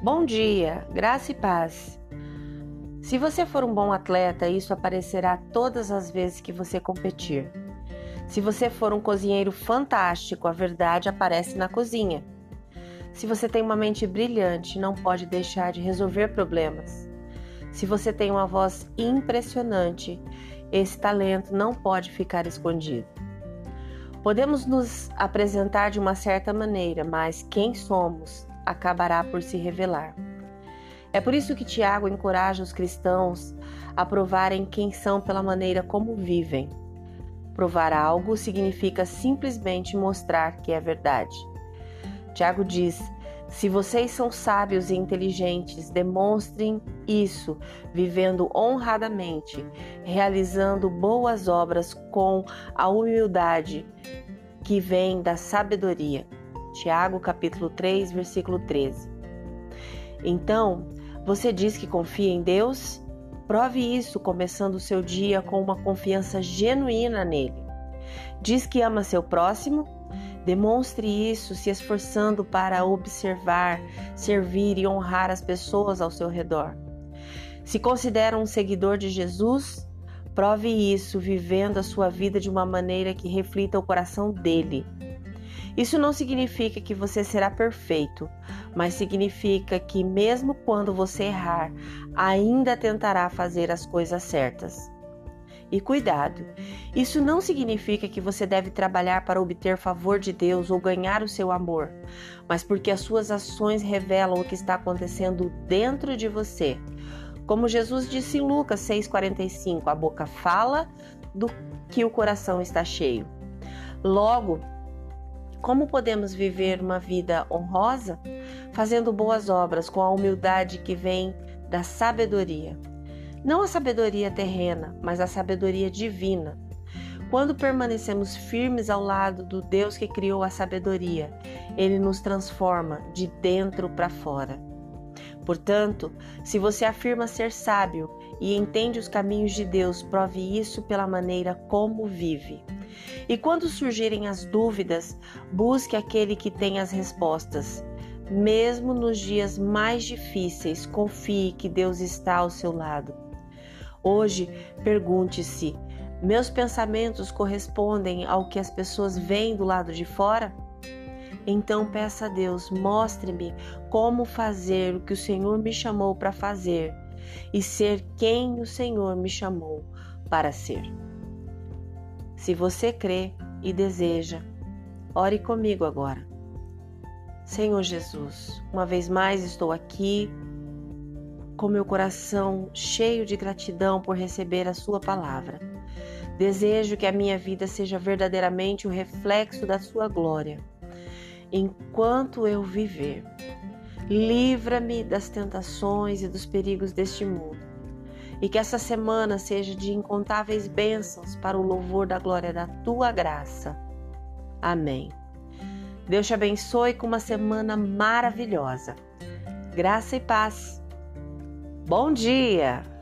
Bom dia, graça e paz. Se você for um bom atleta, isso aparecerá todas as vezes que você competir. Se você for um cozinheiro fantástico, a verdade aparece na cozinha. Se você tem uma mente brilhante, não pode deixar de resolver problemas. Se você tem uma voz impressionante, esse talento não pode ficar escondido. Podemos nos apresentar de uma certa maneira, mas quem somos acabará por se revelar. É por isso que Tiago encoraja os cristãos a provarem quem são pela maneira como vivem. Provar algo significa simplesmente mostrar que é verdade. Tiago diz: se vocês são sábios e inteligentes, demonstrem isso vivendo honradamente, realizando boas obras com a humildade que vem da sabedoria. Tiago capítulo 3, versículo 13. Então, você diz que confia em Deus? Prove isso começando o seu dia com uma confiança genuína nele. Diz que ama seu próximo? Demonstre isso se esforçando para observar, servir e honrar as pessoas ao seu redor. Se considera um seguidor de Jesus, prove isso vivendo a sua vida de uma maneira que reflita o coração dele. Isso não significa que você será perfeito, mas significa que, mesmo quando você errar, ainda tentará fazer as coisas certas. E cuidado, isso não significa que você deve trabalhar para obter favor de Deus ou ganhar o seu amor, mas porque as suas ações revelam o que está acontecendo dentro de você. Como Jesus disse em Lucas 6,45, a boca fala do que o coração está cheio. Logo, como podemos viver uma vida honrosa? Fazendo boas obras com a humildade que vem da sabedoria. Não a sabedoria terrena, mas a sabedoria divina. Quando permanecemos firmes ao lado do Deus que criou a sabedoria, ele nos transforma de dentro para fora. Portanto, se você afirma ser sábio e entende os caminhos de Deus, prove isso pela maneira como vive. E quando surgirem as dúvidas, busque aquele que tem as respostas. Mesmo nos dias mais difíceis, confie que Deus está ao seu lado. Hoje, pergunte-se: meus pensamentos correspondem ao que as pessoas veem do lado de fora? Então peça a Deus, mostre-me como fazer o que o Senhor me chamou para fazer e ser quem o Senhor me chamou para ser. Se você crê e deseja, ore comigo agora. Senhor Jesus, uma vez mais estou aqui com meu coração cheio de gratidão por receber a Sua palavra. Desejo que a minha vida seja verdadeiramente o reflexo da Sua glória. Enquanto eu viver, livra-me das tentações e dos perigos deste mundo. E que essa semana seja de incontáveis bênçãos para o louvor da glória da tua graça. Amém. Deus te abençoe com uma semana maravilhosa. Graça e paz. Bom dia!